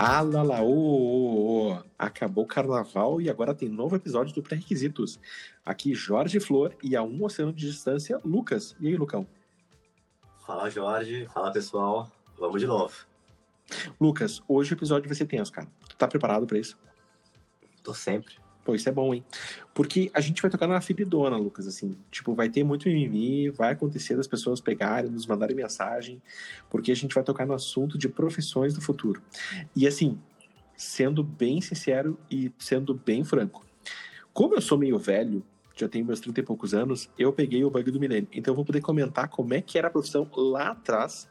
Ah, lá, lá, ô, ô, ô. Acabou o carnaval e agora tem novo episódio do Pré-Requisitos. Aqui, Jorge Flor e a um oceano de distância, Lucas. E aí, Lucão? Fala, Jorge. Fala, pessoal. Vamos de novo. Lucas, hoje o episódio vai ser tenso, cara. Tu tá preparado pra isso? Tô sempre. Pô, isso é bom, hein? Porque a gente vai tocar na feridona, Lucas, assim. Tipo, vai ter muito mimimi, vai acontecer das pessoas pegarem, nos mandarem mensagem, porque a gente vai tocar no assunto de profissões do futuro. E assim, sendo bem sincero e sendo bem franco, como eu sou meio velho, já tenho meus 30 e poucos anos, eu peguei o bug do milênio. Então eu vou poder comentar como é que era a profissão lá atrás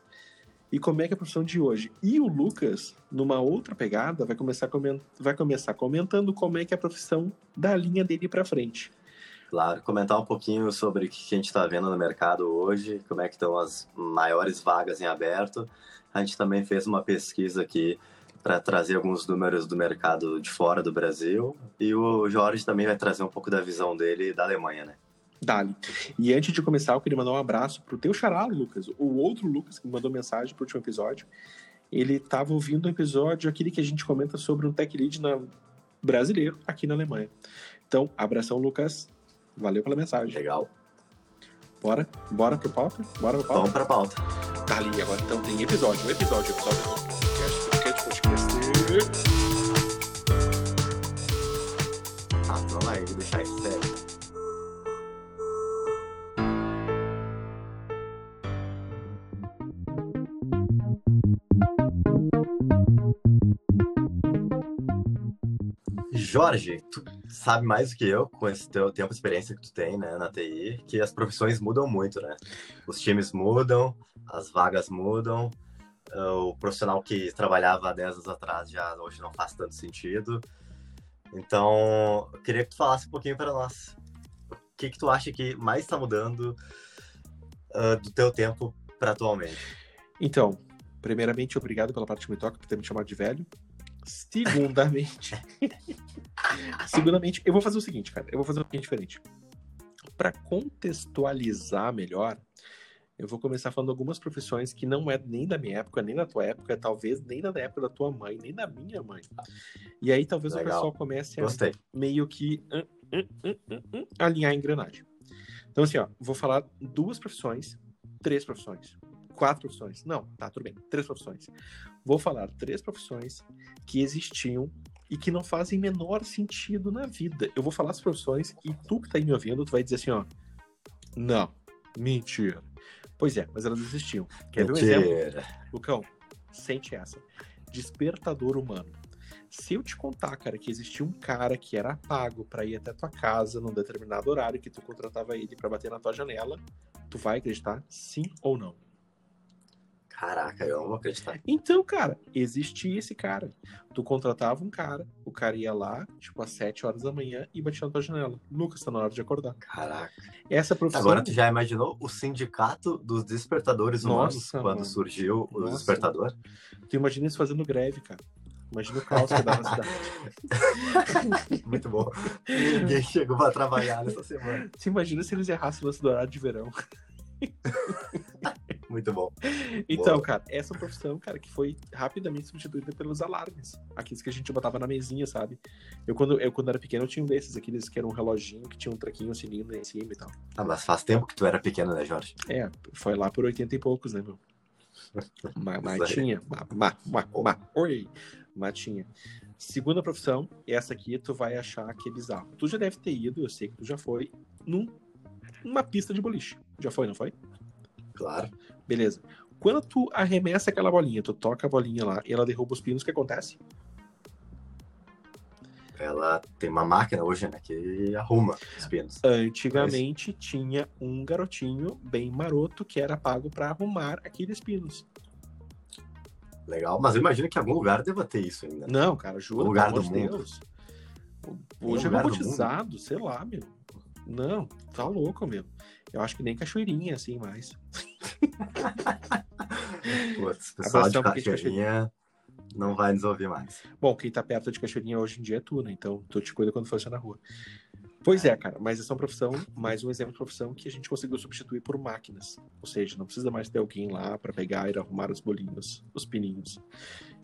e como é que é a profissão de hoje. E o Lucas, numa outra pegada, vai começar, coment... vai começar comentando como é que é a profissão da linha dele para frente. Claro, comentar um pouquinho sobre o que a gente está vendo no mercado hoje, como é que estão as maiores vagas em aberto. A gente também fez uma pesquisa aqui para trazer alguns números do mercado de fora do Brasil e o Jorge também vai trazer um pouco da visão dele da Alemanha, né? Dali. E antes de começar, eu queria mandar um abraço pro teu xará, Lucas, o outro Lucas que me mandou mensagem pro último episódio. Ele estava ouvindo o um episódio, aquele que a gente comenta sobre um tech lead na... brasileiro aqui na Alemanha. Então, abração, Lucas. Valeu pela mensagem. Legal. Bora? Bora pro pauta? Bora pro pauta? Vamos pra pauta. Tá ali, agora então tem episódio, um episódio, episódio, podcast, podcast, podcast. Ah, vamos vou deixar isso sério. Jorge, tu sabe mais do que eu, com esse teu tempo de experiência que tu tem né, na TI, que as profissões mudam muito, né? Os times mudam, as vagas mudam, o profissional que trabalhava há 10 anos atrás já hoje não faz tanto sentido. Então, eu queria que tu falasse um pouquinho para nós. O que, que tu acha que mais está mudando uh, do teu tempo para atualmente? Então, primeiramente, obrigado pela parte que me toca por ter me chamado de velho. Segundamente. segundamente, eu vou fazer o seguinte, cara. Eu vou fazer um pouquinho diferente. Para contextualizar melhor, eu vou começar falando algumas profissões que não é nem da minha época, nem da tua época, talvez nem da época da tua mãe, nem da minha mãe. E aí talvez Legal. o pessoal comece a Gostei. meio que alinhar a engrenagem. Então, assim, ó, vou falar duas profissões, três profissões, quatro profissões. Não, tá, tudo bem. Três profissões. Vou falar três profissões que existiam e que não fazem menor sentido na vida. Eu vou falar as profissões e tu que tá aí me ouvindo, tu vai dizer assim, ó. Não, mentira. Pois é, mas elas existiam. Quer ver um exemplo? Lucão, sente essa. Despertador humano. Se eu te contar, cara, que existia um cara que era pago para ir até tua casa num determinado horário, que tu contratava ele para bater na tua janela, tu vai acreditar sim ou não? Caraca, eu não vou acreditar. Então, cara, existia esse cara. Tu contratava um cara, o cara ia lá, tipo, às 7 horas da manhã e batia na tua janela. Lucas, tá na hora de acordar. Caraca. Essa profissão... Agora tu já imaginou o sindicato dos despertadores humanos Nossa, quando mano. surgiu o Nossa. despertador? Tu imagina isso fazendo greve, cara. Imagina o caos que dá na cidade. Muito bom. Ninguém chegou pra trabalhar nessa semana. Tu imagina se eles errassem o lance do horário de verão. Muito bom. Então, Boa. cara, essa profissão, cara, que foi rapidamente substituída pelos alarmes. Aqueles que a gente botava na mesinha, sabe? Eu, quando, eu, quando era pequeno, eu tinha um desses, aqueles que era um reloginho, que tinha um traquinho, um cilindro em cima e tal. Ah, mas faz tempo que tu era pequeno, né, Jorge? É, foi lá por 80 e poucos, né, meu? Mas, mas Isso aí. tinha. Ma, ma, ma, oi, mas tinha. Segunda profissão, essa aqui tu vai achar que é bizarro. Tu já deve ter ido, eu sei que tu já foi, num, numa pista de boliche. Já foi, não foi? Claro. Beleza. Quando tu arremessa aquela bolinha, tu toca a bolinha lá e ela derruba os pinos, o que acontece? Ela tem uma máquina hoje, né, que arruma os pinos. Antigamente tinha um garotinho bem maroto que era pago pra arrumar aqueles pinos. Legal. Mas eu imagino que em algum lugar deva ter isso ainda. né? Não, cara, juro, lugar do de mundo. Deus. Hoje é robotizado, sei lá, meu. Não, tá louco, meu. Eu acho que nem cachoeirinha, assim, mais. Putz, pessoal Abração de cachoeirinha não vai nos ouvir mais. Bom, quem tá perto de cachoeirinha hoje em dia é tu, né? Então tu te cuida quando for na rua. Pois é, cara, mas essa é uma profissão, mais um exemplo de profissão que a gente conseguiu substituir por máquinas. Ou seja, não precisa mais ter alguém lá para pegar e arrumar os bolinhos, os pininhos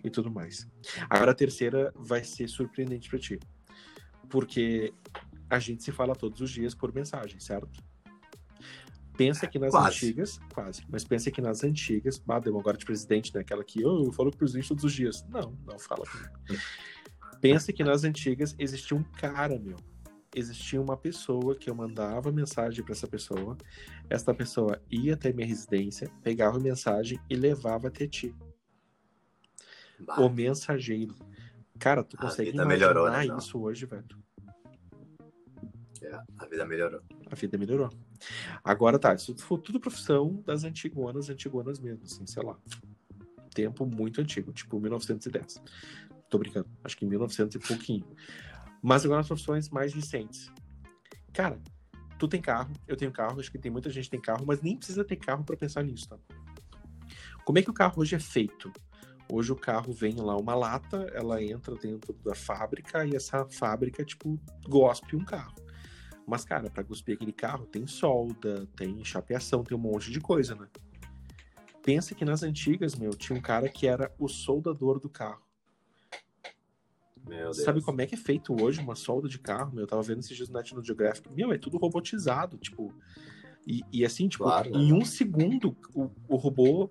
e tudo mais. Agora a terceira vai ser surpreendente para ti. Porque a gente se fala todos os dias por mensagem, certo? Pensa que nas Quase. antigas, quase, mas pensa que nas antigas, bah, deu agora de presidente, né? Aquela que oh, eu falo com o presidente todos os dias. Não, não fala. Pensa que nas antigas existia um cara, meu. Existia uma pessoa que eu mandava mensagem para essa pessoa. Esta pessoa ia até minha residência, pegava a mensagem e levava até ti. Bah, O mensageiro. Cara, tu consegue imaginar melhorou, né, isso hoje, velho? é, a vida melhorou. A vida melhorou. Agora tá, isso foi tudo profissão das antiguanas, antiguanas mesmo, assim, sei lá. Tempo muito antigo, tipo 1910. Tô brincando, acho que 1900 e pouquinho. Mas agora as profissões mais recentes. Cara, tu tem carro, eu tenho carro, acho que tem muita gente que tem carro, mas nem precisa ter carro pra pensar nisso, tá? Como é que o carro hoje é feito? Hoje o carro vem lá uma lata, ela entra dentro da fábrica e essa fábrica, tipo, gospe um carro. Mas, cara, pra cuspir aquele carro tem solda, tem chapeação, tem um monte de coisa, né? Pensa que nas antigas, meu, tinha um cara que era o soldador do carro. Meu Deus. Sabe como é que é feito hoje uma solda de carro? Meu, eu tava vendo esses dias no National Geographic. Meu, é tudo robotizado, tipo. E, e assim, tipo, Claro, né? em um segundo, o, o robô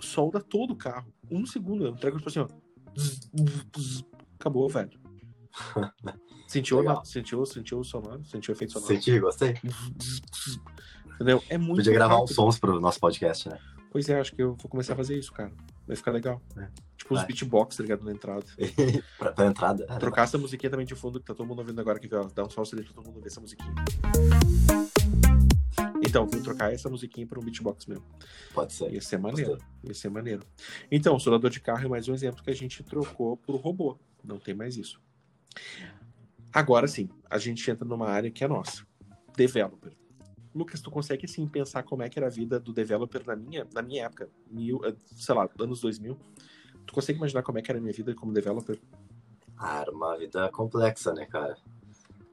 solda todo o carro. Um segundo, eu entrego tipo assim, ó. Acabou, velho. Sentiu, Legal. não? sentiu, sentiu o sonoro? Sentiu o efeito sonoro? Senti, gostei. Entendeu? É muito Podia gravar uns rápido. sons pro nosso podcast, né? Pois é, acho que eu vou começar a fazer isso, cara. Vai ficar legal. É. Tipo os Vai. beatbox, tá ligado? Na entrada. pra, pra entrada. é, Trocar essa musiquinha também de fundo que tá todo mundo ouvindo agora, que ó, dá um ali pra todo mundo ver essa musiquinha. Então, vou trocar essa musiquinha pra um beatbox mesmo. Pode ser. Ia ser maneiro. Ia ser maneiro. Então, o soldador de carro é mais um exemplo que a gente trocou por robô. Não tem mais isso. Agora sim, a gente entra numa área que é nossa. Developer. Lucas, tu consegue assim pensar como é que era a vida do developer na minha, na minha época, mil, eh, sei lá, anos 2000? Tu consegue imaginar como é que era a minha vida como developer? Ah, era uma vida complexa, né, cara?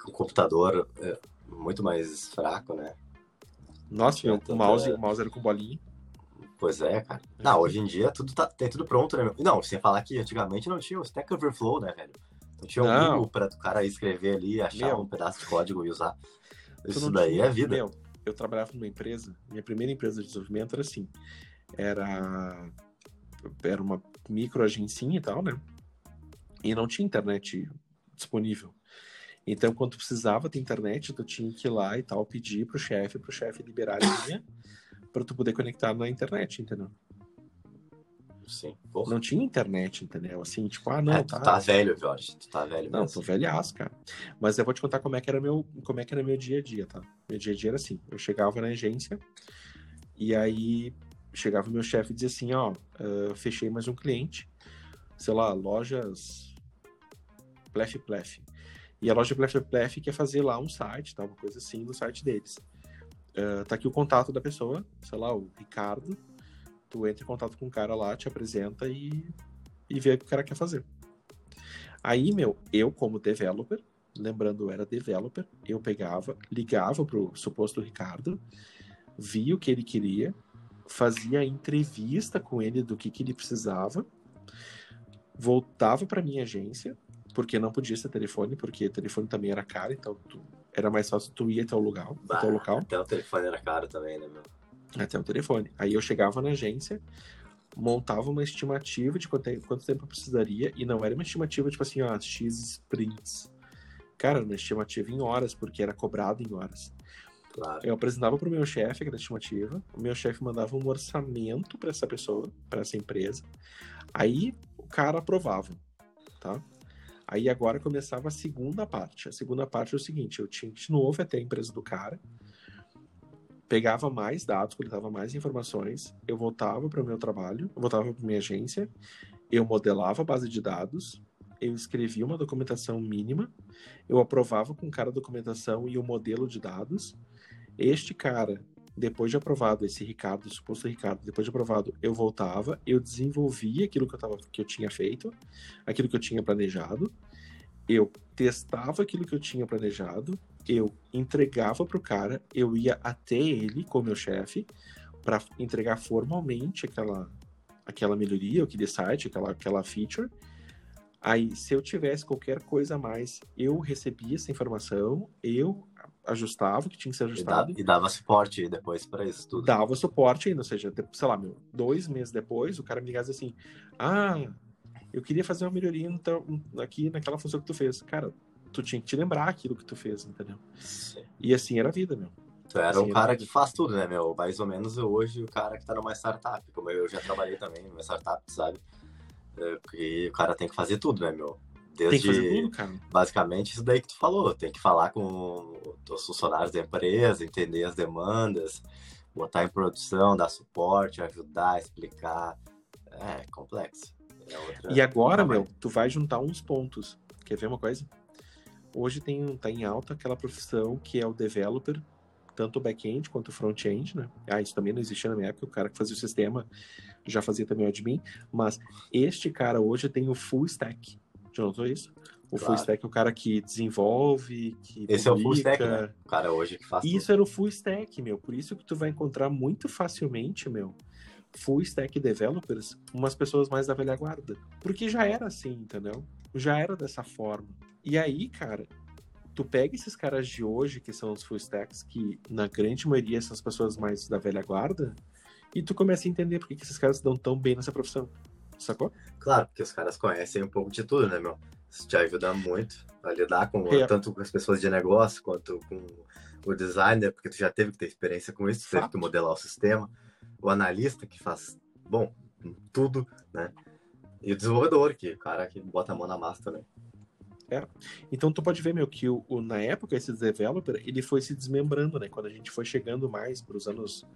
Com o computador é, muito mais fraco, né? Nossa, meu, o tanta- mouse, o mouse era com bolinha. Pois é, cara. Não, hoje em dia tudo tá, tem tudo pronto, né? meu? Não, sem falar que antigamente não tinha o Stack Overflow, né, velho? Não tinha um. Google pra o cara escrever ali, achar Meu. um pedaço de código e usar. Isso daí tinha- é vida. Meu, eu trabalhava numa empresa, minha primeira empresa de desenvolvimento era assim, era era uma micro agencinha e tal, né? E não tinha internet disponível. Então, quando tu precisava ter internet, tu tinha que ir lá e tal, pedir pro chefe, pro chefe liberar a linha para tu poder conectar na internet, entendeu? Sim. Porra. Não tinha internet, entendeu? Assim, tipo, ah, não, É, tá. tu tá velho, Jorge. Tu tá velho Não, mesmo. tô velhaço, cara. Mas eu vou te contar como é que era meu, como é que era meu dia a dia, tá? Meu dia a dia era assim, eu chegava na agência e aí chegava o meu chefe e dizia assim, ó, ah, fechei mais um cliente, sei lá, lojas Plef Plef. E a loja Plef Plef quer fazer lá um site, tá? Uma coisa assim no site deles. Ah, tá aqui o contato da pessoa, sei lá, o Ricardo. Tu entra em contato com o cara lá, te apresenta e, e vê o que o cara quer fazer. Aí, meu, eu como developer, lembrando, eu era developer, eu pegava, ligava pro suposto Ricardo, via o que ele queria, fazia a entrevista com ele do que, que ele precisava, voltava para minha agência, porque não podia ser telefone, porque telefone também era caro, então tu- era mais fácil tu ir até o local, Bah, até o local Até o telefone era caro também, né, meu? Até o telefone. Aí eu chegava na agência, montava uma estimativa de quanto tempo eu precisaria, e não era uma estimativa tipo assim, ó, X sprints. Cara, era uma estimativa em horas, porque era cobrado em horas. Claro. Eu apresentava para o meu chefe aquela estimativa, o meu chefe mandava um orçamento para essa pessoa, para essa empresa, aí o cara aprovava, tá? Aí agora começava a segunda parte. A segunda parte é o seguinte: eu tinha que de novo até a empresa do cara, pegava mais dados, coletava mais informações, eu voltava para o meu trabalho, voltava para minha agência, eu modelava a base de dados, eu escrevia uma documentação mínima, eu aprovava com cara a documentação e o modelo de dados. Este cara, depois de aprovado, esse Ricardo, suposto Ricardo, depois de aprovado, eu voltava, eu desenvolvia aquilo que eu, tava, que eu tinha feito, aquilo que eu tinha planejado, eu testava aquilo que eu tinha planejado, Eu entregava pro cara, eu ia até ele com meu chefe para entregar formalmente aquela aquela melhoria, aquele site, aquela aquela feature. Aí, se eu tivesse qualquer coisa a mais, eu recebia essa informação, eu ajustava o que tinha que ser ajustado. E, dava suporte depois para isso tudo. Dava suporte ainda, ou seja, sei lá, meu, dois meses depois, o cara me ligava assim: Ah, eu queria fazer uma melhoria então, aqui naquela função que tu fez. Cara, tu tinha que te lembrar aquilo que tu fez, entendeu? Sim. E assim era a vida, meu. Tu era assim um cara que faz tudo, né, meu? Mais ou menos hoje o cara que tá numa startup, como eu já trabalhei também numa startup, sabe? É, e o cara tem que fazer tudo, né, meu? Desde, tem que fazer tudo, cara. Basicamente, isso daí que tu falou. Tem que falar com os funcionários da empresa, entender as demandas, botar em produção, dar suporte, ajudar, explicar. É complexo. É e agora, meu, tu vai juntar uns pontos. Quer ver uma coisa? Hoje tem, tá em alta aquela profissão que é o developer, tanto o back-end quanto o front-end, né? Ah, isso também não existia na minha época, o cara que fazia o sistema já fazia também o admin, mas este cara hoje tem o full stack. Já notou isso? O claro. full stack é o cara que desenvolve, que Esse publica. é o full stack, né? O cara hoje que faz Isso tudo. era o full stack, meu. Por isso que tu vai encontrar muito facilmente, meu, full stack developers, umas pessoas mais da velha guarda. Porque já era assim, entendeu? Já era dessa forma. E aí, cara, tu pega esses caras de hoje, que são os full stacks, que na grande maioria são as pessoas mais da velha guarda, e tu começa a entender por que, esses caras se dão tão bem nessa profissão. Sacou? Claro, porque os caras conhecem um pouco de tudo, né, meu? Isso te ajuda muito a lidar com é. tanto com as pessoas de negócio quanto com o designer, porque tu já teve que ter experiência com isso, teve que modelar o sistema. O analista que faz, bom, tudo, né? E o desenvolvedor, que o cara que bota a mão na massa também. É. Então tu pode ver, meu, que o, o, na época esse developer, ele foi se desmembrando, né? Quando a gente foi chegando mais para os anos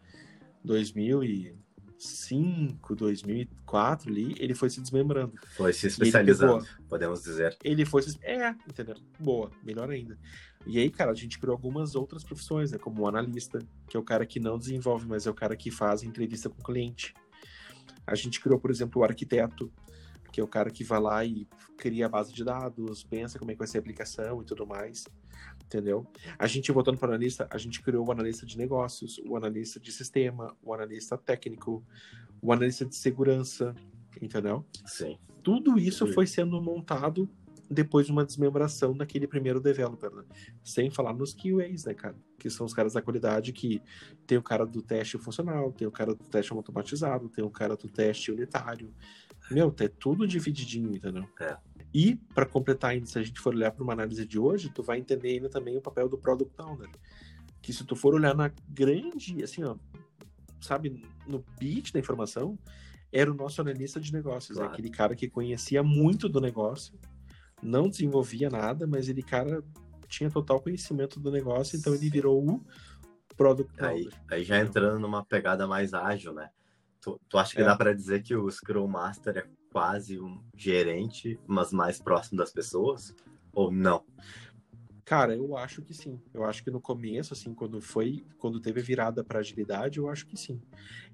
2005, 2004 ali, ele foi se desmembrando. Foi se especializando, pegou, podemos dizer. Ele foi se... É, entendeu? Boa, melhor ainda. E aí, cara, a gente criou algumas outras profissões, né? Como o analista, que é o cara que não desenvolve, mas é o cara que faz entrevista com o cliente. A gente criou, por exemplo, o arquiteto, que é o cara que vai lá e cria a base de dados, pensa como é que vai ser a aplicação e tudo mais, entendeu? A gente, voltando para o analista, a gente criou o analista de negócios, o analista de sistema, o analista técnico, o analista de segurança, entendeu? Sim. Tudo isso foi sendo montado depois de uma desmembração daquele primeiro developer, né? Sem falar nos QAs, né, cara? Que são os caras da qualidade que tem o cara do teste funcional, tem o cara do teste automatizado, tem o cara do teste unitário, meu, é tudo divididinho, entendeu? É. E, para completar ainda, se a gente for olhar para uma análise de hoje, tu vai entender ainda também o papel do Product Owner. Que se tu for olhar na grande, assim, ó, sabe, no beat da informação, era o nosso analista de negócios. Claro. Aquele cara que conhecia muito do negócio, não desenvolvia nada, mas ele, cara, tinha total conhecimento do negócio, então ele virou o Product Owner. Aí, aí já entrando numa pegada mais ágil, né? Tu, tu acha que é. dá para dizer que o Scrum Master é quase um gerente, mas mais próximo das pessoas? Ou não? Cara, eu acho que sim. Eu acho que no começo, assim, quando foi, quando teve virada para agilidade, eu acho que sim.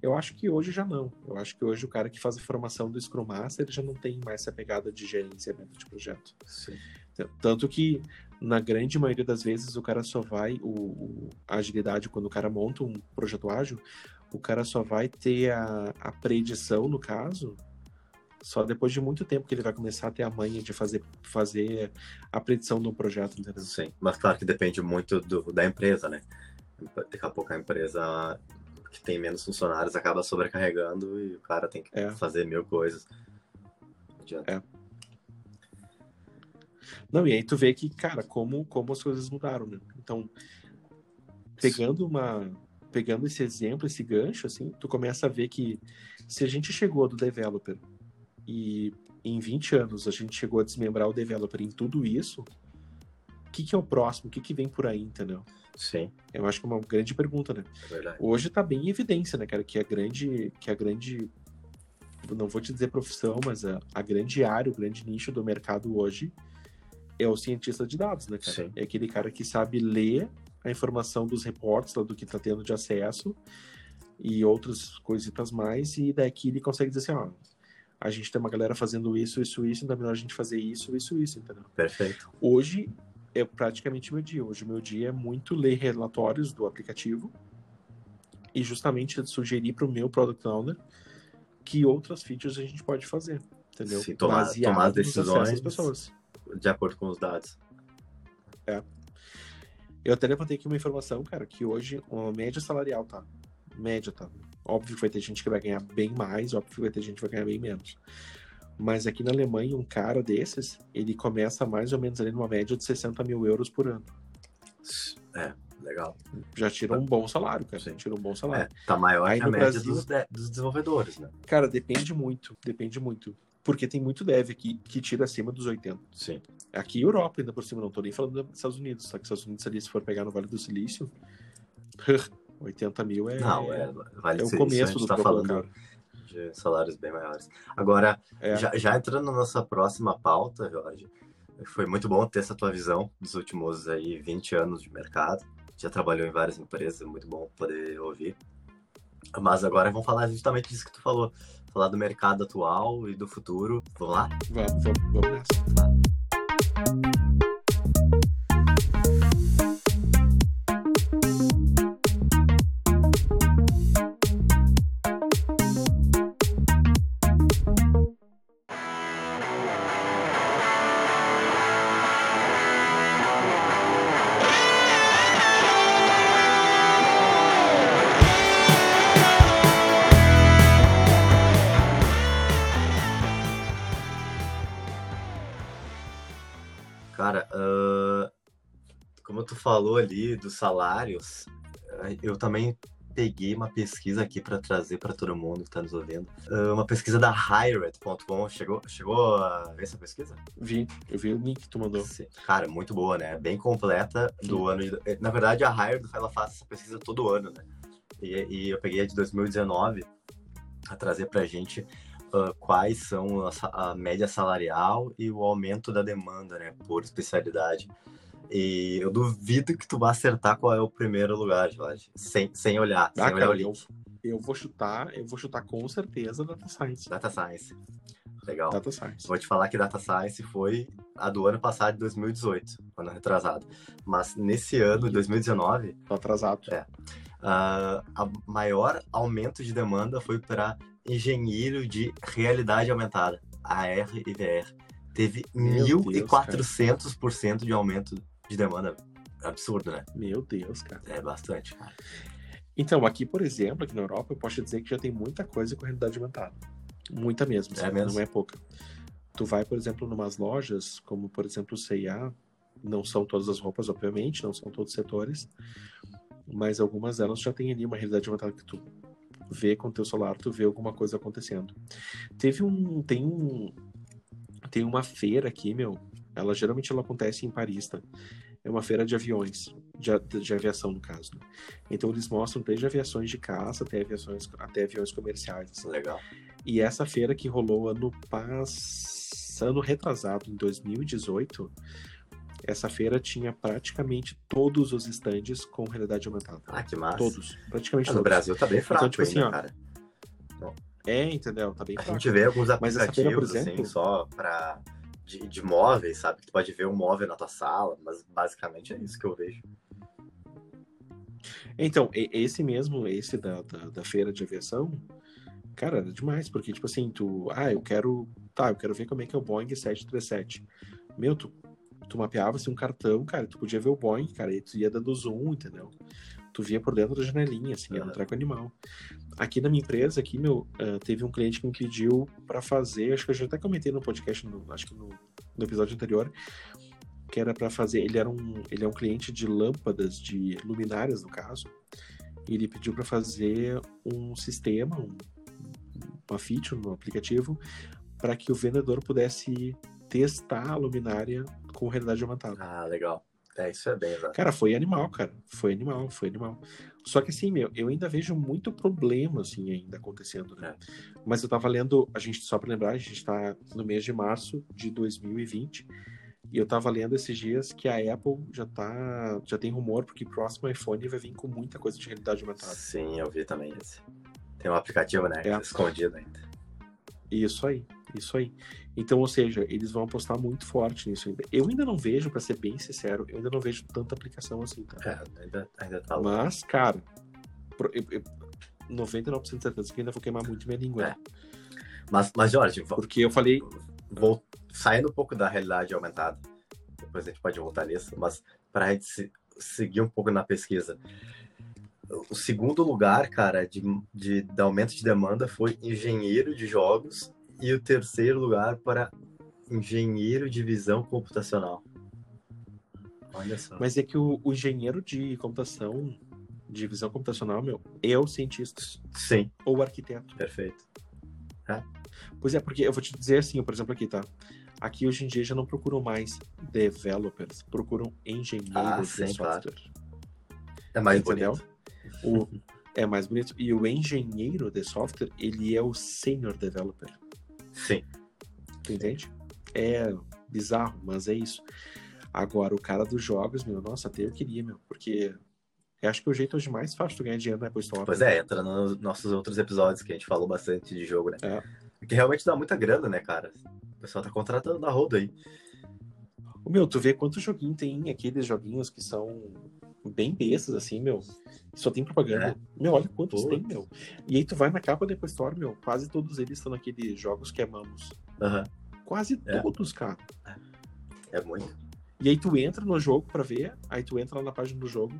Eu acho que hoje já não. Eu acho que hoje o cara que faz a formação do Scrum Master já não tem mais essa pegada de gerenciamento de projeto. Sim. Tanto que na grande maioria das vezes o cara só vai o, a agilidade quando o cara monta um projeto ágil, o cara só vai ter a, a predição, no caso, só depois de muito tempo que ele vai começar a ter a manha de fazer, fazer a predição do projeto, entendeu? Sim, mas claro que depende muito do, da empresa, né? Daqui a pouco a empresa que tem menos funcionários acaba sobrecarregando e o cara tem que é. fazer mil coisas. Não É. Não, e aí tu vê que, cara, como, como as coisas mudaram, né? Então, pegando uma, pegando esse exemplo, esse gancho, assim, tu começa a ver que se a gente chegou do developer e em 20 anos a gente chegou a desmembrar o developer em tudo isso, o que, que é o próximo? O que, que vem por aí, entendeu? Sim. Eu acho que é uma grande pergunta, né? É Hoje tá bem em evidência, né, cara, que a grande, que a grande, não vou te dizer profissão, mas a, a grande área, o grande nicho do mercado hoje é o cientista de dados, né, cara? Sim. É aquele cara que sabe ler a informação dos reportes, do que está tendo de acesso e outras coisitas mais, e daqui ele consegue dizer assim, ó, a gente tem uma galera fazendo isso, isso, isso, então é melhor a gente fazer isso, isso, isso, entendeu? Perfeito. Hoje, é praticamente meu dia. Hoje, meu dia é muito ler relatórios do aplicativo e justamente sugerir para o meu Product Owner que outras features a gente pode fazer, entendeu? Sim, tomar, Baseado tomar decisões de acordo com os dados. Eu até levantei aqui uma informação, cara, que hoje a média salarial tá. Média tá. Óbvio que vai ter gente que vai ganhar bem mais, óbvio que vai ter gente que vai ganhar bem menos. Mas aqui na Alemanha, um cara desses, ele começa mais ou menos ali numa média de 60 mil euros por ano. É, legal. Já tira um bom salário, cara. Sim. Tira um bom É, salário. tá maior Aí que a média Brasil- dos, dos desenvolvedores, né? Cara, depende muito. Depende muito. Porque tem muito dev aqui que tira acima dos 80. Sim. Aqui Europa, ainda por cima, não tô nem falando dos Estados Unidos. Só que Estados Unidos ali, se for pegar no Vale do Silício, 80 mil é, Não, é, vale é o a começo do tá falando de salários bem maiores. Agora, É. já, já entrando na nossa próxima pauta, Jorge, foi muito bom ter essa tua visão dos últimos aí 20 anos de mercado. Já trabalhou em várias empresas, é muito bom poder ouvir. Mas agora vamos falar justamente disso que tu falou. Falar do mercado atual e do futuro. Vamos lá? Vamos, vamos, vamos nessa. Cara, falou ali dos salários, ah, eu também peguei uma pesquisa aqui para trazer para todo mundo que está nos ouvindo. Ah, uma pesquisa da Hired.com. Chegou, chegou a ver essa pesquisa? Vi, eu vi o link que tu mandou. Sim. Cara, muito boa, né? Bem completa do ano. de- Na verdade, a Hired ela faz essa pesquisa todo ano, né? E, e eu peguei a de 2019 a trazer pra gente ah, quais são a, a média salarial e o aumento da demanda, né? Por especialidade. E eu duvido que tu vá acertar qual é o primeiro lugar, Jorge. Sem, sem olhar, sem Ah, olhar o cara, link. eu, eu vou chutar, eu vou chutar com certeza Data Science. Data Science. Legal. Data Science. Vou te falar que Data Science foi a do ano passado, de 2018, ano retrasado. Mas nesse ano, 2019, Tô atrasado. É. ah, a maior aumento de demanda foi para engenheiro de realidade aumentada, AR e VR. Teve Meu Deus, 1.400% de aumento de demanda. Absurdo, né? Meu Deus, cara. É bastante, cara. Então, aqui, por exemplo, aqui na Europa, eu posso te dizer que já tem muita coisa com realidade aumentada. Muita mesmo, É mesmo? não é pouca. Tu vai, por exemplo, numas lojas, como por exemplo o C&A, não são todas as roupas, obviamente, não são todos os setores, mas algumas delas já tem ali uma realidade aumentada que tu vê com o teu celular, tu vê alguma coisa acontecendo. Teve um, tem um, tem uma feira aqui, meu, ela geralmente ela acontece em Paris, tá? É uma feira de aviões, de, a- de aviação no caso. né? Então eles mostram desde aviações de caça até aviações, até aviões comerciais. assim. Legal. E essa feira que rolou ano passado, retrasado, em 2018, essa feira tinha praticamente todos os estandes com realidade aumentada. Ah, que massa. Todos, praticamente Ah, no todos. Brasil tá bem fraco tipo assim, ó, cara. É, entendeu? Tá bem A fraco. gente vê alguns Mas essa feira, aplicativos, por exemplo- assim, só pra... De, de móveis, sabe? Tu pode ver um móvel na tua sala, mas basicamente é isso que eu vejo. Então, esse mesmo, esse da, da, da feira de aviação, cara, era demais, porque, tipo assim, tu, ah, eu quero, tá, eu quero ver como é que é o Boeing 737. Meu, tu, tu mapeava assim, um cartão, cara, tu podia ver o Boeing, cara, e tu ia dando zoom, entendeu? Tu via por dentro da janelinha, assim, era um treco animal. Aqui na minha empresa, aqui, meu, ah, teve um cliente que me pediu pra fazer, acho que eu já até comentei no podcast, no- acho que no, no episódio anterior, que era pra fazer, ele era um, ele é um cliente de lâmpadas, de luminárias, no caso, e ele pediu para fazer um sistema, um, uma feature no aplicativo, para que o vendedor pudesse testar a luminária com realidade aumentada. Ah, legal. É, isso é bem, exato. Cara, foi animal, cara. Foi animal, foi animal. Só que assim, meu, eu ainda vejo muito problema, assim, ainda acontecendo, né? Mas eu tava lendo, a gente, só pra lembrar, a gente tá no mês de março de 2020, e eu tava lendo esses dias que a Apple já tá, já tem rumor, porque o próximo iPhone vai vir com muita coisa de realidade aumentada. Sim, eu vi também esse. Tem um aplicativo, né? É. Escondido ainda. Isso aí, isso aí. Então, ou seja, eles vão apostar muito forte nisso ainda. Eu ainda não vejo, para ser bem sincero, eu ainda não vejo tanta aplicação assim, tá? É, ainda, ainda tá Mas, cara, eu, eu, 99% de certeza que ainda vou queimar muito minha língua. É. Mas, mas, Jorge, porque eu falei. Vou saindo um pouco da realidade aumentada, depois a gente pode voltar nisso, mas para a gente se, seguir um pouco na pesquisa. O segundo lugar, cara, de, de, de aumento de demanda foi engenheiro de jogos e o terceiro lugar para engenheiro de visão computacional. Olha só. Mas é que o, o engenheiro de computação, de visão computacional, meu, é o cientista. Sim. Ou o arquiteto. Perfeito. É. Pois é, porque eu vou te dizer assim, por exemplo, aqui, tá? Aqui hoje em dia já não procuram mais developers, procuram engenheiros ah, sim, de software. Claro. É mais Entendeu? bonito. O, é mais bonito. E o engenheiro de software, ele é o senior developer. Sim. Tu entende? É bizarro, mas é isso. Agora, o cara dos jogos, meu, nossa, até eu queria, meu, porque eu acho que o jeito hoje mais fácil de ganhar dinheiro na Apple Store. Pois é, entra nos nossos outros episódios que a gente falou bastante de jogo, né? É. Porque realmente dá muita grana, né, cara? O pessoal tá contratando na roda aí. O meu, tu vê quantos joguinhos tem aqueles joguinhos que são bem bestas, assim, meu. Só tem propaganda. É. Meu, olha quantos tem, meu. E aí tu vai na capa da Apple Store, meu, quase todos eles estão naqueles jogos que amamos. Uhum. Quase é. todos, cara. É. é muito. E aí tu entra no jogo pra ver, aí tu entra lá na página do jogo,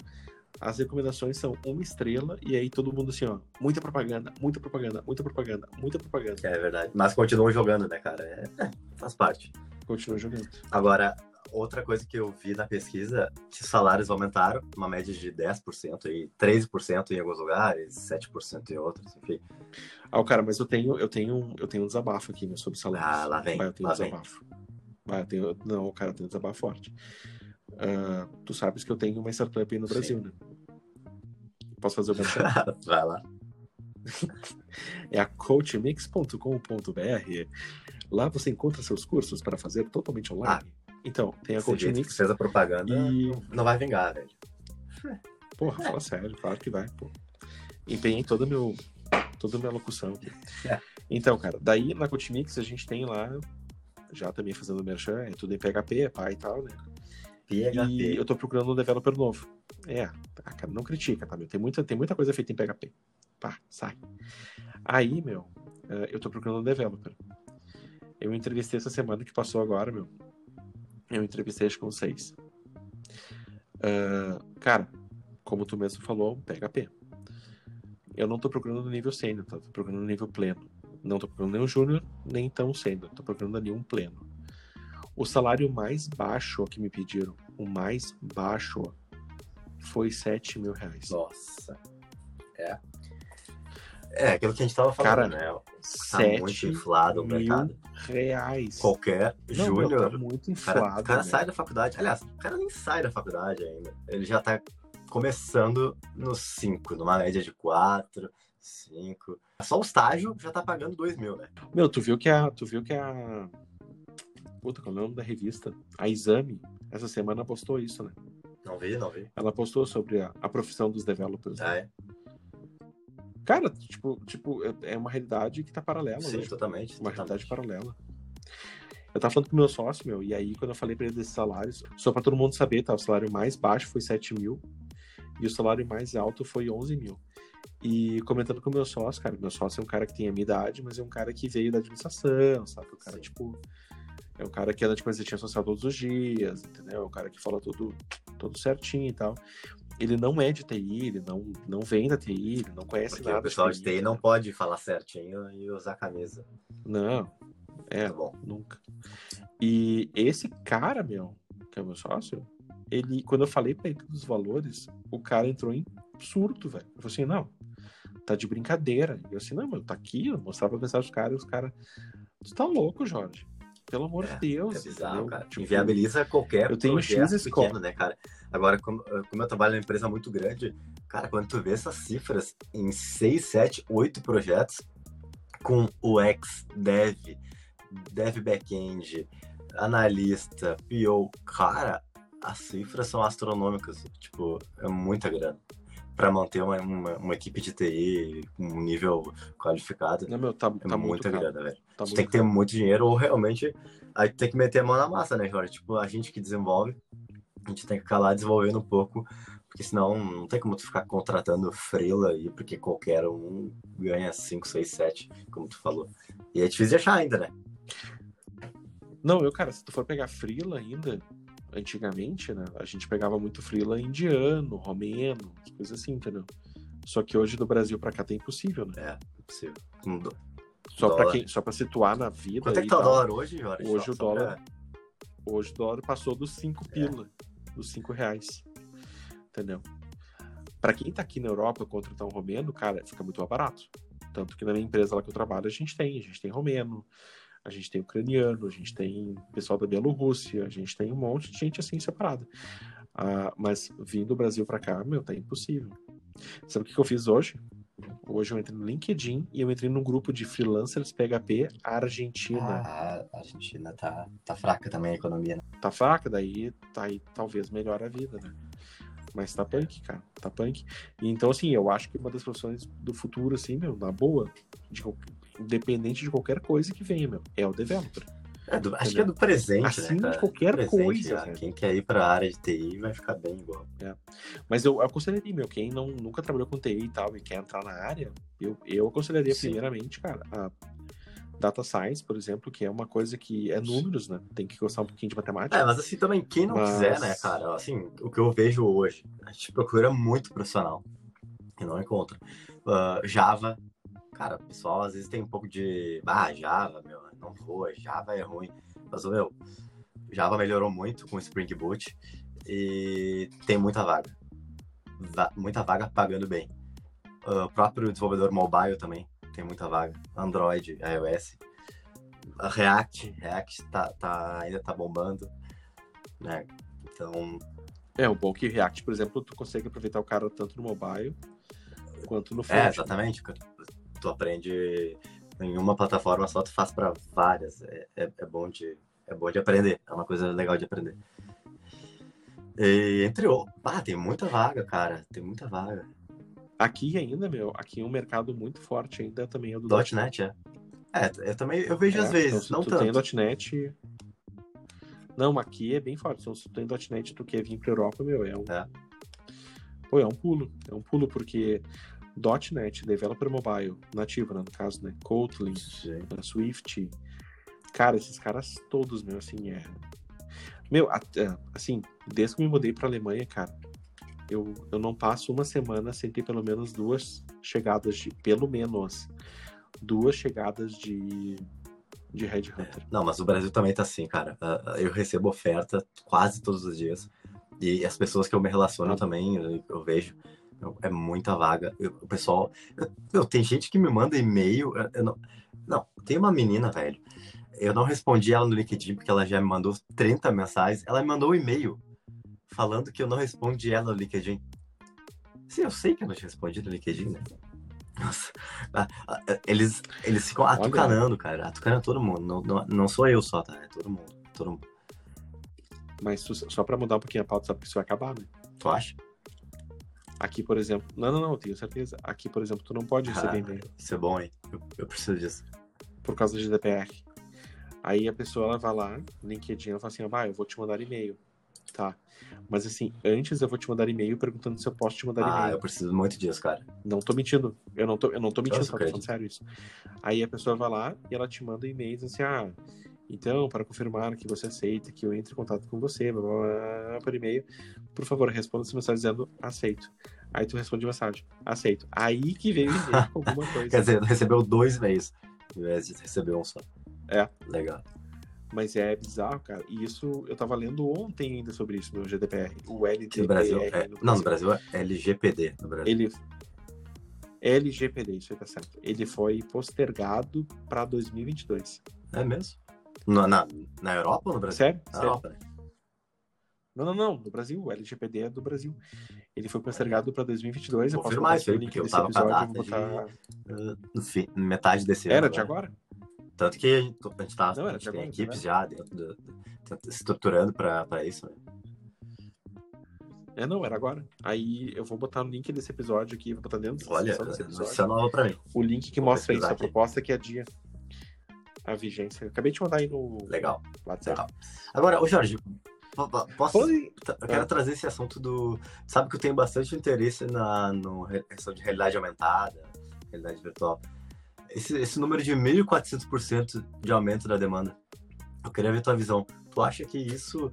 as recomendações são uma estrela, e aí todo mundo assim, ó, muita propaganda, muita propaganda, muita propaganda, muita propaganda. É verdade. Mas continuam jogando, né, cara? É, é, faz parte. Continuam jogando. Agora, outra coisa que eu vi na pesquisa, que os salários aumentaram, uma média de 10% e 13% em alguns lugares, 7% em outros, enfim. Ah, cara, mas eu tenho, eu tenho, eu tenho um desabafo aqui né, sobre salários. Ah, lá vem. Vai, eu tenho lá um desabafo. Vai, eu tenho, não, cara, eu tenho um desabafo forte. Uh, tu sabes que eu tenho uma startup aí no Brasil, Sim. né? Posso fazer o merchan? Vai lá. é a coachmix.com.br. Lá você encontra seus cursos para fazer totalmente online. Ah, então, tem a Coachmix. fez a propaganda e não vai vingar, velho. Porra, fala sério, claro que vai, pô. Empenhei toda, meu, toda a minha locução aqui. Então, cara, daí na Coachmix a gente tem lá, já também fazendo merchan, é tudo em PHP, é pai e tal, né? PHP. E eu tô procurando um developer novo. É, ah, cara, não critica, tá, meu? Tem muita, tem muita coisa feita em PHP. Pá, sai. Aí, meu, eh, eu tô procurando um developer. Eu entrevistei essa semana que passou agora, meu. Eu entrevistei acho com seis. Uh, cara, como tu mesmo falou, PHP. Eu não tô procurando nível sênior, tá? Tô procurando nível pleno. Não tô procurando nem um júnior, nem tão sênior. Tô procurando ali um pleno. O salário mais baixo que me pediram, o mais baixo, foi 7 mil reais. Nossa. É. É, aquilo que a gente tava falando, Cara, né? Tá muito inflado o mercado. reais. Qualquer Não, júnior. Tá muito inflado. O cara, cara sai da faculdade. Aliás, o cara nem sai da faculdade ainda. Ele já tá começando nos 5, numa média de 4, 5. Só o estágio já tá pagando 2 mil, né? Meu, tu viu que a. Tu viu que a Puta, qual é o nome da revista? A Exame, essa semana postou isso, né? Não vi, não vi. Ela postou sobre a, a profissão dos developers. Né? Ah, é? Cara, tipo, tipo, é, é uma realidade que tá paralela. Sim, né? totalmente. Uma totalmente. realidade paralela. Eu tava falando com o meu sócio, meu, e aí quando eu falei pra ele desses salários, só pra todo mundo saber, tá? O salário mais baixo foi 7 mil e o salário mais alto foi 11 mil. E comentando com o meu sócio, cara, meu sócio é um cara que tem a minha idade, mas é um cara que veio da administração, sabe? O cara, Sim. tipo, é um cara que anda de presença social todos os dias, entendeu? É um cara que fala tudo, tudo certinho e tal. Ele não é de TI, ele não, não vem da TI, ele não conhece Porque nada. O pessoal de TI, de TI não pode falar certinho e usar camisa. Não, é, tá bom. nunca. E esse cara, meu, que é o meu sócio, ele, quando eu falei pra ele dos valores, o cara entrou em surto, velho. Eu falei assim, não, tá de brincadeira. E eu assim, não, meu, tá aqui, eu mostrava pra mensagem dos caras, e os caras, tu tá louco, Jorge. Pelo amor é, de Deus. É bizarro, cara. Tipo, Inviabiliza qualquer eu tenho X pequeno, né, cara? Agora, como, como eu trabalho numa empresa muito grande, cara, quando tu vê essas cifras em 6, 7, 8 projetos, com o ex dev, dev backend, analista, PO, cara, as cifras são astronômicas. Tipo, é muita grana. para manter uma, uma, uma, equipe de TI com um nível qualificado. Não, meu, tá, é tá muita muito grana, velho. Tá tem que ter muito dinheiro ou realmente aí tem que meter a mão na massa, né, Jorge? Tipo, a gente que desenvolve, a gente tem que ficar lá desenvolvendo um pouco, porque senão não tem como tu ficar contratando freela aí, porque qualquer um ganha 5, 6, 7, como tu falou. E é difícil de achar ainda, né? Não, eu, cara, se tu for pegar freela ainda, antigamente, né? A gente pegava muito freela indiano, romeno, coisas assim, entendeu? Só que hoje do Brasil para cá tá impossível, né? É, impossível. Só para quem, só para situar na vida. Quanto é que tá o dólar hoje, Jorge? Hoje só, o dólar, pra... hoje o dólar passou dos 5 é. pila, dos 5 reais, entendeu? Para quem tá aqui na Europa contratar um romeno, cara, fica muito mais barato. Tanto que na minha empresa lá que eu trabalho a gente tem, a gente tem romeno, a gente tem ucraniano, a gente tem pessoal da Bielorrússia, a gente tem um monte de gente assim separada. Ah, mas vindo do Brasil para cá, meu, tá impossível. Sabe o que eu fiz hoje? Hoje eu entrei no LinkedIn e eu entrei num grupo de freelancers PHP Argentina. Ah, a Argentina tá, tá fraca também a economia, né? Tá fraca, daí tá aí, talvez melhore a vida, né? Mas tá punk, cara. Tá punk. Então, assim, eu acho que uma das profissões do futuro, assim, meu, na boa, de, independente de qualquer coisa que venha, meu, é o developer. É do, acho que é do presente, assim, né, de qualquer presente, coisa. Quem quer ir para a área de TI vai ficar bem igual. É. Mas eu, eu aconselharia, meu, quem não, nunca trabalhou com TI e tal e quer entrar na área, eu, eu aconselharia Sim. primeiramente, cara, a data science, por exemplo, que é uma coisa que é números, né? Tem que gostar um pouquinho de matemática. É, mas assim também, quem não mas... quiser, né, cara? Assim, o que eu vejo hoje, a gente procura muito profissional e não encontra. Uh, Java, cara, o pessoal às vezes tem um pouco de. Ah, Java, meu, não foi, Java é ruim. Mas, meu, Java melhorou muito com o Spring Boot e tem muita vaga. Va muita vaga pagando bem. O próprio desenvolvedor mobile também tem muita vaga. Android, iOS. React, React tá, tá, ainda tá bombando. Né? Então. É, o bom é que React, por exemplo, tu consegue aproveitar o cara tanto no mobile quanto no front. É, exatamente tu aprende em uma plataforma só, tu faz para várias. É, é, é, bom de, é bom de aprender, é uma coisa legal de aprender. E entre outros, ah, tem muita vaga, cara, tem muita vaga. Aqui ainda, meu, aqui é um mercado muito forte ainda também é do .NET, .NET é. É, eu também eu vejo é, às vezes, então, não tu tanto. tem .NET... Não, aqui é bem forte. Então, se tu tem .NET tu quer vir pra Europa, meu, é um... É. Pô, é um pulo. É um pulo, porque .NET, Developer Mobile, nativo, né, no caso, né? Kotlin, uh, Swift. Cara, esses caras todos, meu, assim, é... Meu, é, assim, desde que me mudei pra Alemanha, cara, eu, eu não passo uma semana sem ter pelo menos duas chegadas de... Pelo menos duas chegadas de de Red Hunter. Não, mas o Brasil também tá assim, cara. Eu recebo oferta quase todos os dias. E as pessoas que eu me relaciono ah. também, eu vejo é muita vaga. Eu, o pessoal. Eu, tem gente que me manda e-mail. não, não, tem uma menina, velho. Eu não respondi ela no LinkedIn porque ela já me mandou 30 mensagens. Ela me mandou um e-mail falando que eu não respondi ela no LinkedIn. Sim, eu sei que eu não te respondi no LinkedIn, né? Nossa, eles, eles ficam atucanando, cara. Atucanando todo mundo. Não, não, não sou eu só, tá? É todo mundo. Todo mundo. Mas só pra mudar um pouquinho a pauta, sabe que isso vai acabar, né? Tu acha? Aqui, por exemplo. Não, não, não, tenho certeza. Aqui, por exemplo, tu não pode receber ah, e-mail. Isso é bom, hein? Eu, eu, preciso disso. Por causa do GDPR. Aí a pessoa ela vai lá, LinkedIn, ela fala assim: ah, eu vou te mandar e-mail. Tá. Mas assim, antes eu vou te mandar e-mail perguntando se eu posso te mandar ah, e-mail. Ah, eu preciso muito disso, cara. Não tô mentindo. Eu não tô, eu não tô mentindo, Nossa, tô falando sério isso. Aí a pessoa vai lá e ela te manda e-mails assim: ah, então, para confirmar que você aceita que eu entre em contato com você, blá, blá, blá, por e-mail, por favor, responda essa mensagem dizendo aceito. Aí tu responde mensagem, aceito. Aí que veio alguma coisa. Quer dizer, recebeu dois e-mails, ao invés de receber um só. É. Legal. Mas é bizarro, cara. E isso, eu tava lendo ontem ainda sobre isso no GDPR. O LGPD. No Brasil, é... no Brasil. Não, no Brasil é LGPD. No Brasil. Ele... LGPD, isso aí tá certo. Ele foi postergado para 2022. É mesmo? Na, na, na Europa ou no Brasil? Sério? Na sério? Europa, né? Não, não, não. No Brasil. O LGPD é do Brasil. Ele foi postergado para 2022. Vou confirmar isso aí, porque eu tava episódio, com data botar... de, uh, fim, metade desse ano. Era de né? agora? Tanto que a gente, a gente, tá, não, a gente tem agora, equipes né? já dentro do, do, estruturando para isso. Né? É, não, era agora. Aí eu vou botar no link desse episódio aqui, vou botar dentro Olha, isso é nova pra mim. O link que Vou mostra isso, pesquisar a aqui. proposta que adia a vigência. Eu acabei de mandar aí no Legal. WhatsApp. Legal. Agora, ô Jorge, posso. Em- Eu quero Ah. trazer esse assunto do. Sabe que eu tenho bastante interesse na no questão de realidade aumentada, realidade virtual. Esse, esse número de 1.400% de aumento da demanda. Eu queria ver tua visão. Tu acha que isso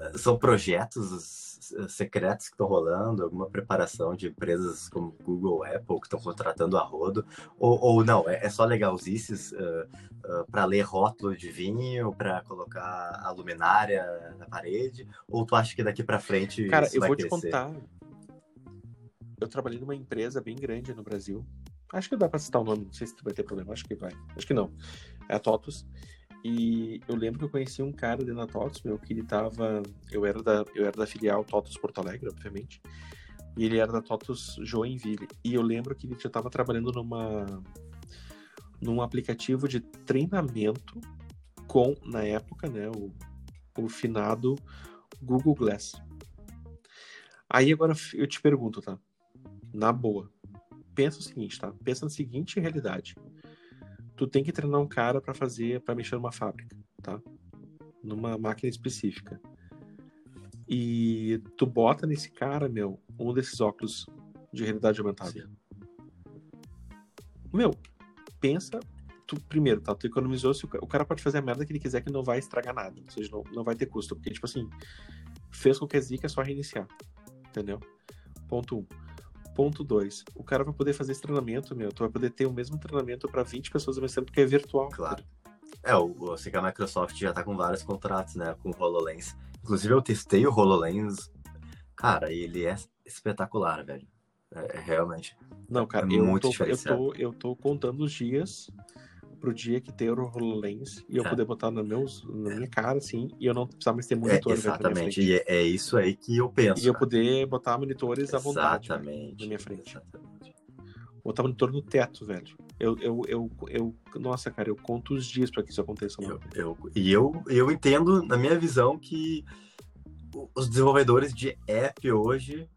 eh, são projetos secretos que estão rolando? Alguma preparação de empresas como Google, Apple que estão contratando a rodo? Ou, ou não, é, é só legalzices para ler rótulo de vinho, para colocar a luminária na parede? Ou tu acha que daqui para frente Cara, eu vai vou te crescer? contar. Eu trabalhei numa empresa bem grande no Brasil. Acho que dá pra citar o nome, não sei se vai ter problema, acho que vai. Acho que não. É a TOTUS. E eu lembro que eu conheci um cara dentro da TOTUS, meu, que ele tava. Eu era da, eu era da filial TOTUS Porto Alegre, obviamente. E ele era da TOTUS Joinville. E eu lembro que ele já tava trabalhando numa. num aplicativo de treinamento com, na época, né, o, o finado Google Glass. Aí agora eu te pergunto, tá? Na boa. Pensa o seguinte, tá? Pensa na seguinte realidade. Tu tem que treinar um cara pra fazer, para mexer numa fábrica, tá? Numa máquina específica. E tu bota nesse cara, meu, um desses óculos de realidade aumentada. Meu, pensa, tu primeiro, tá? Tu economizou, se o cara pode fazer a merda que ele quiser que não vai estragar nada, ou seja, não, não vai ter custo, porque tipo assim, fez qualquer zica é só reiniciar, entendeu? Ponto 1. Um. Ponto 2. O cara vai poder fazer esse treinamento, meu. Tu vai poder ter o mesmo treinamento para 20 pessoas ao mesmo tempo, porque é virtual. Claro. É, o- eu sei que a Microsoft já tá com vários contratos, né, com o HoloLens. Inclusive, eu testei o HoloLens. Cara, ele é espetacular, velho. É, é realmente. Não, cara, É eu, muito tô, eu, tô, eu tô contando os dias pro dia que ter o HoloLens e eu É. poder botar no meus, na minha cara, assim, e eu não precisar mais ter É, monitor minha exatamente. E é, é isso aí que eu penso. E eu cara. poder botar monitores à vontade velho, Exatamente. na minha frente. Exatamente. Botar monitor no teto, velho. Eu, eu, eu, eu, nossa, cara, eu conto os dias pra que isso aconteça. Eu, eu, e eu, eu entendo, na minha visão, que os desenvolvedores de app hoje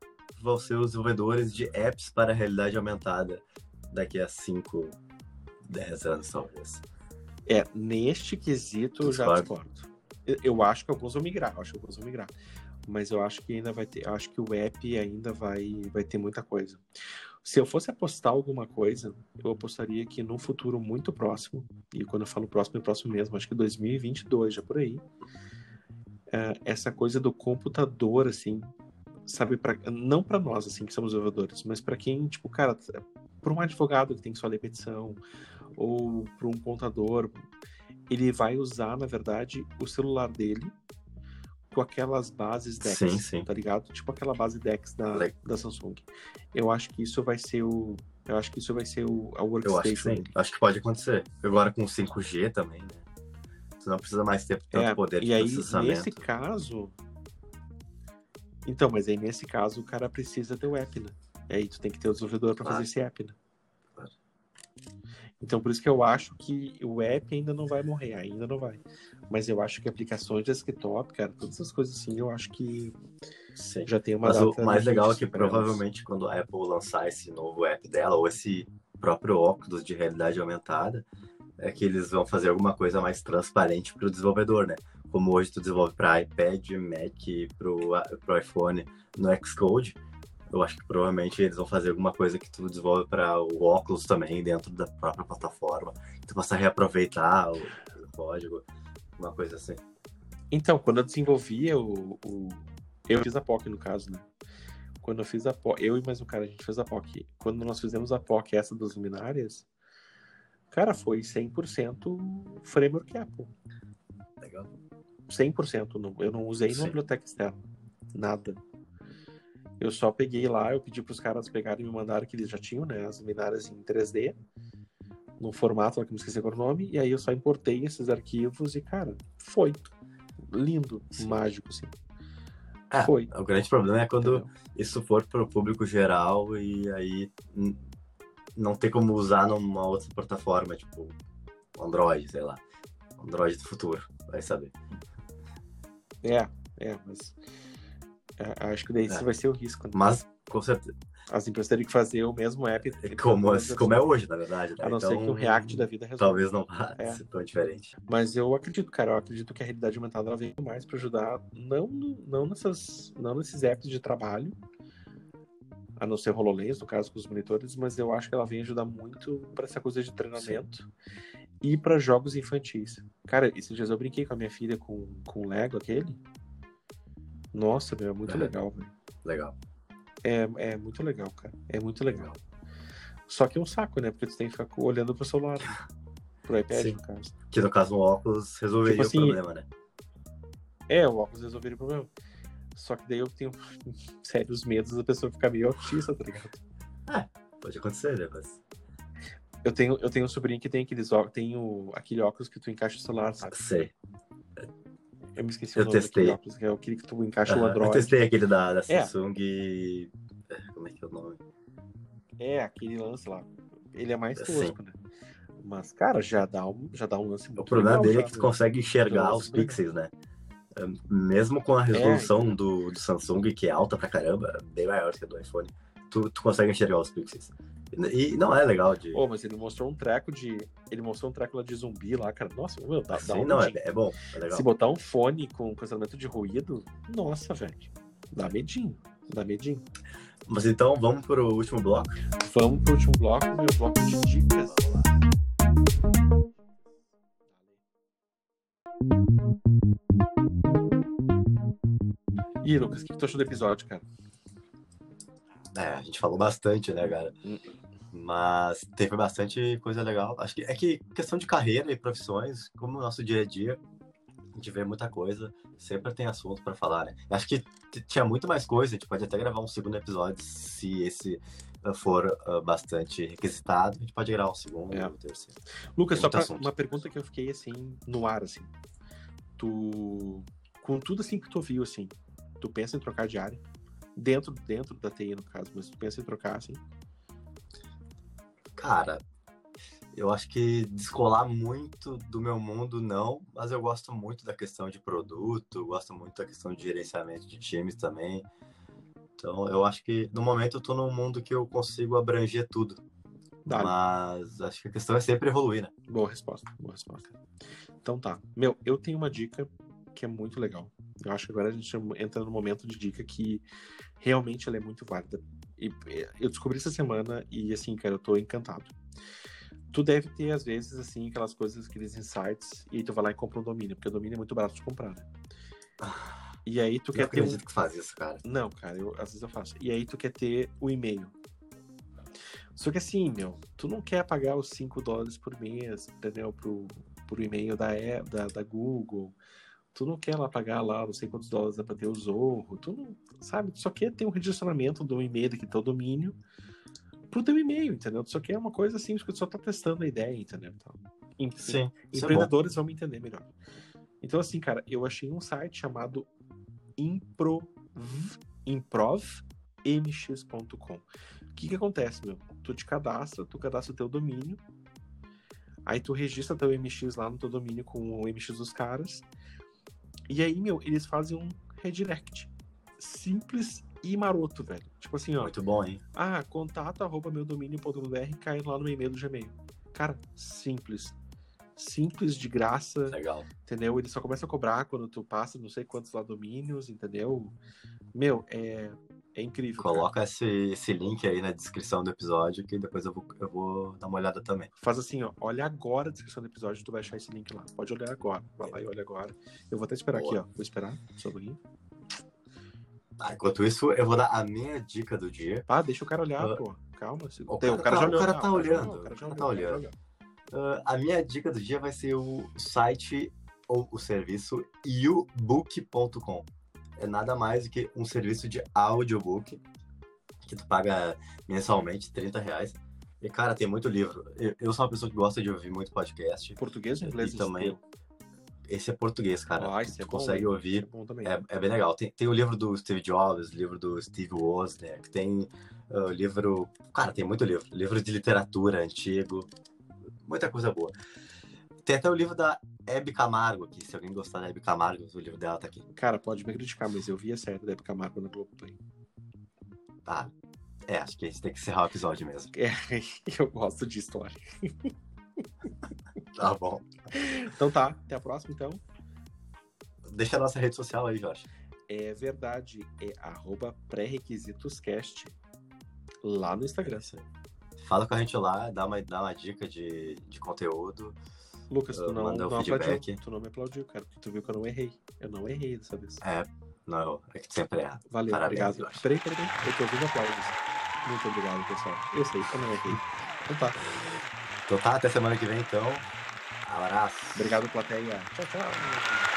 vão ser os desenvolvedores de apps para a realidade aumentada daqui a 5, 10 anos, talvez. É, neste quesito eu já Discordo. Eu, eu acho que alguns vão migrar, acho que alguns vão migrar. Mas eu acho que ainda vai ter, eu acho que o app ainda vai, vai ter muita coisa. Se eu fosse apostar alguma coisa, eu apostaria que no futuro muito próximo, e quando eu falo próximo, é próximo mesmo, acho que 2022, já por aí, é, essa coisa do computador, assim, sabe, pra, não para nós, assim, que somos desenvolvedores, mas para quem, tipo, cara, para um advogado que tem que só ler petição, ou para um contador, ele vai usar, na verdade, o celular dele com aquelas bases DeX, Sim, sim. tá ligado? Tipo aquela base DeX da, Le- da Samsung. Eu acho que isso vai ser o. Eu acho que isso vai ser o, a Eu acho que workstation. sim. Acho que pode acontecer. Agora com 5G também, né? Você não precisa mais ter tanto É, poder de e aí, processamento. nesse caso. Então, mas aí nesse caso o cara precisa ter o app, né? E aí tu tem que ter o desenvolvedor para Claro. fazer esse app, né? Então, por isso que eu acho que o app ainda não vai morrer, ainda não vai. Mas eu acho que aplicações de desktop, cara, todas essas coisas assim, eu acho que Sim. já tem uma Mas o mais legal é que pra elas. provavelmente quando a Apple lançar esse novo app dela, ou esse próprio óculos de realidade aumentada, é que eles vão fazer alguma coisa mais transparente para o desenvolvedor, né? Como hoje tu desenvolve para iPad, Mac, para o iPhone no Xcode, eu acho que provavelmente eles vão fazer alguma coisa que tu desenvolve para o óculos também dentro da própria plataforma. Tu possa reaproveitar o, o código, uma coisa assim. Então, quando eu desenvolvia o, o- Eu fiz a POC, no caso, né? Quando eu fiz a POC, eu e mais um cara, a gente fez a POC. Quando nós fizemos a POC, essa das luminárias, cara, foi 100% framework Apple. Legal. 100%. Não, eu não usei Sim. uma biblioteca externa. Nada. Eu só peguei lá, eu pedi para os caras pegarem e me mandaram que eles já tinham, né? As luminárias em 3D, num formato lá que eu não esqueci qual era o nome, e aí eu só importei esses arquivos e, cara, foi. Lindo, Sim. mágico, assim. É, Foi. O grande problema é quando entendeu? isso for para o público geral e aí não ter como usar numa outra plataforma, tipo Android, sei lá. Android do futuro, vai saber. É, é, mas. É, acho que daí É. vai ser o risco. Né? Mas, com certeza, As empresas teriam que fazer o mesmo app. como, como é hoje, na verdade. Né? A não ser que o React da vida resolva. Talvez não vá É. ser tão diferente. Mas eu acredito, cara, eu acredito que a realidade aumentada ela vem mais para ajudar, não, não, nessas, não nesses apps de trabalho, a não ser HoloLens, no caso com os monitores, mas eu acho que ela vem ajudar muito para essa coisa de treinamento e para jogos infantis. Cara, esses dias eu brinquei com a minha filha com, com o Lego aquele. Nossa, meu, é muito É. legal, velho. Legal. É, é muito legal, cara. É muito legal. Só que é um saco, né? Porque tu tem que ficar olhando pro celular. né? Pro iPad, Sim. no caso. Que no caso um óculos resolveria Tipo assim, o problema, né? É, o óculos resolveria o problema. Só que daí eu tenho sérios medos da pessoa ficar meio autista, tá ligado? Pode acontecer, né? Mas... Eu tenho, eu tenho um sobrinho que tem aqueles ó- tem o, aquele óculos que tu encaixa o celular, sabe? Sei. Eu me esqueci Eu o nome testei. óculos, que é aquele que tu encaixa o Aham, Eu Android. testei aquele da, da É. Samsung é, Como é que é o nome? É, aquele lance lá. Ele é mais Sim. tosco, né? Mas, cara, já dá um, já dá um lance muito O problema legal dele já, é que tu né? consegue enxergar Nossa, os pixels, né? É, Mesmo com a resolução do, do Samsung, que é alta pra caramba, bem maior que a do iPhone, tu, tu consegue enxergar os pixels. E, não é legal de. Pô, mas ele mostrou um treco de. Ele mostrou um treco lá de zumbi lá, cara. Nossa, meu, dá, dá Sim, um não, é, medinho. é bom, é legal. Se botar um fone com cancelamento de ruído, nossa, velho. Dá medinho. Dá medinho. Mas então, vamos pro último bloco? Vamos pro último bloco, meu bloco de dicas. E Lucas, o que, que tu achou do episódio, cara? É, a gente falou bastante, né, cara? Hum. Mas teve bastante coisa legal. Acho que é que questão de carreira e profissões, como no nosso dia a dia, a gente vê muita coisa, sempre tem assunto pra falar, né? Acho que tinha muito mais coisa, a gente pode até gravar um segundo episódio se esse uh, for uh, bastante requisitado, a gente pode gravar um segundo É. ou um terceiro. Lucas, só pra, assunto. uma pergunta que eu fiquei assim, no ar, assim. Tu. Com tudo assim que tu viu, assim, tu pensa em trocar de área? Dentro, dentro da TI, no caso, mas tu pensa em trocar, assim. Cara, eu acho que descolar muito do meu mundo, não, mas eu gosto muito da questão de produto, gosto muito da questão de gerenciamento de times também. Então, eu acho que no momento eu tô num mundo que eu consigo abranger tudo. Dá, Mas acho que a questão é sempre evoluir, né? Boa resposta, boa resposta. Então tá. Meu, eu tenho uma dica que é muito legal. Eu acho que agora a gente entra no momento de dica que realmente ela é muito válida. E eu descobri essa semana e assim, cara, eu tô encantado. Tu deve ter, às vezes, assim, aquelas coisas, aqueles insights, e aí tu vai lá e compra um domínio, porque o domínio é muito barato de comprar, né? E aí tu Eu quer ter um... acredito que faz isso, cara. Não, cara, eu, às vezes eu faço. E aí tu quer ter o e-mail. Só que assim, meu, tu não quer pagar os 5 dólares por mês, entendeu? Pro, pro e-mail da, da, da Google. Tu não quer lá pagar lá não sei quantos dólares pra ter o Zorro. Tu não, sabe? Tu só quer ter um redirecionamento do e-mail que teu domínio pro teu e-mail, entendeu? Tu só quer uma coisa simples que tu só tá testando a ideia, entendeu? Então, Sim, é empreendedores vão me entender melhor. Então, assim, cara, eu achei um site chamado improv, improvmx.com. O que que acontece, meu? Tu te cadastra, tu cadastra o teu domínio, aí tu registra teu MX lá no teu domínio com o MX dos caras, e aí, meu, eles fazem um redirect. Simples e maroto, velho. Tipo assim, ó. Muito bom, hein? Ah, contato arroba meu domínio.br cai lá no e-mail do Gmail. Cara, simples. Simples, de graça, Legal. entendeu? Ele só começa a cobrar quando tu passa não sei quantos lá domínios, entendeu? Meu, é, é incrível. Coloca esse, esse link aí na descrição do episódio que depois eu vou, eu vou dar uma olhada também. Faz assim, ó. Olha agora a descrição do episódio, tu vai achar esse link lá. Pode olhar agora. Vai lá e olha agora. Eu vou até esperar Boa. aqui, ó. Vou esperar. Só um pouquinho. Ah, enquanto isso, eu vou dar a minha dica do dia. Ah, deixa o cara olhar, Ah. pô. Calma. se- O cara tá- o cara tá já olhando, olhou, o cara o tá o cara já olhando. olhou. Ah, a minha dica do dia vai ser o site ou o serviço ubook.com. É nada mais do que um serviço de audiobook que tu paga mensalmente 30 reais. E, cara, tem muito livro. Eu, eu sou uma pessoa que gosta de ouvir muito podcast. Português ou inglês? E também, esse é português, cara. Ah, esse é bom, consegue ouvir é bom também. é, é bem legal. Tem, tem o livro do Steve Jobs, livro do Steve Wozniak, tem o livro. Cara, tem muito livro. Livro de literatura antigo. Muita coisa boa. Tem até o livro da Hebe Camargo aqui. Se alguém gostar da Hebe Camargo, o livro dela tá aqui. Cara, pode me criticar, mas eu vi a série da Hebe Camargo na Globoplay. Tá. É, acho que a gente tem que encerrar o episódio mesmo. É, eu gosto de história. Tá bom. Então tá, até a próxima então. Deixa a nossa rede social aí, Jorge. É verdade, é arroba pré-requisitoscast lá no Instagram. Fala com a gente lá, dá uma, dá uma dica de, de conteúdo. Lucas, tu não, não aplaudiu. Tu não me aplaudiu, cara, porque tu viu que eu não errei. Eu não errei dessa vez. É, não, é que tu sempre erra. Valeu, Parabéns, obrigado. Jorge. Peraí, peraí, peraí. Eu tô ouvindo aplausos. Muito obrigado, pessoal. Eu sei, eu não errei. Então tá. Então tá, até semana que vem, então. Abraço. Obrigado, plateia. Tchau, tchau.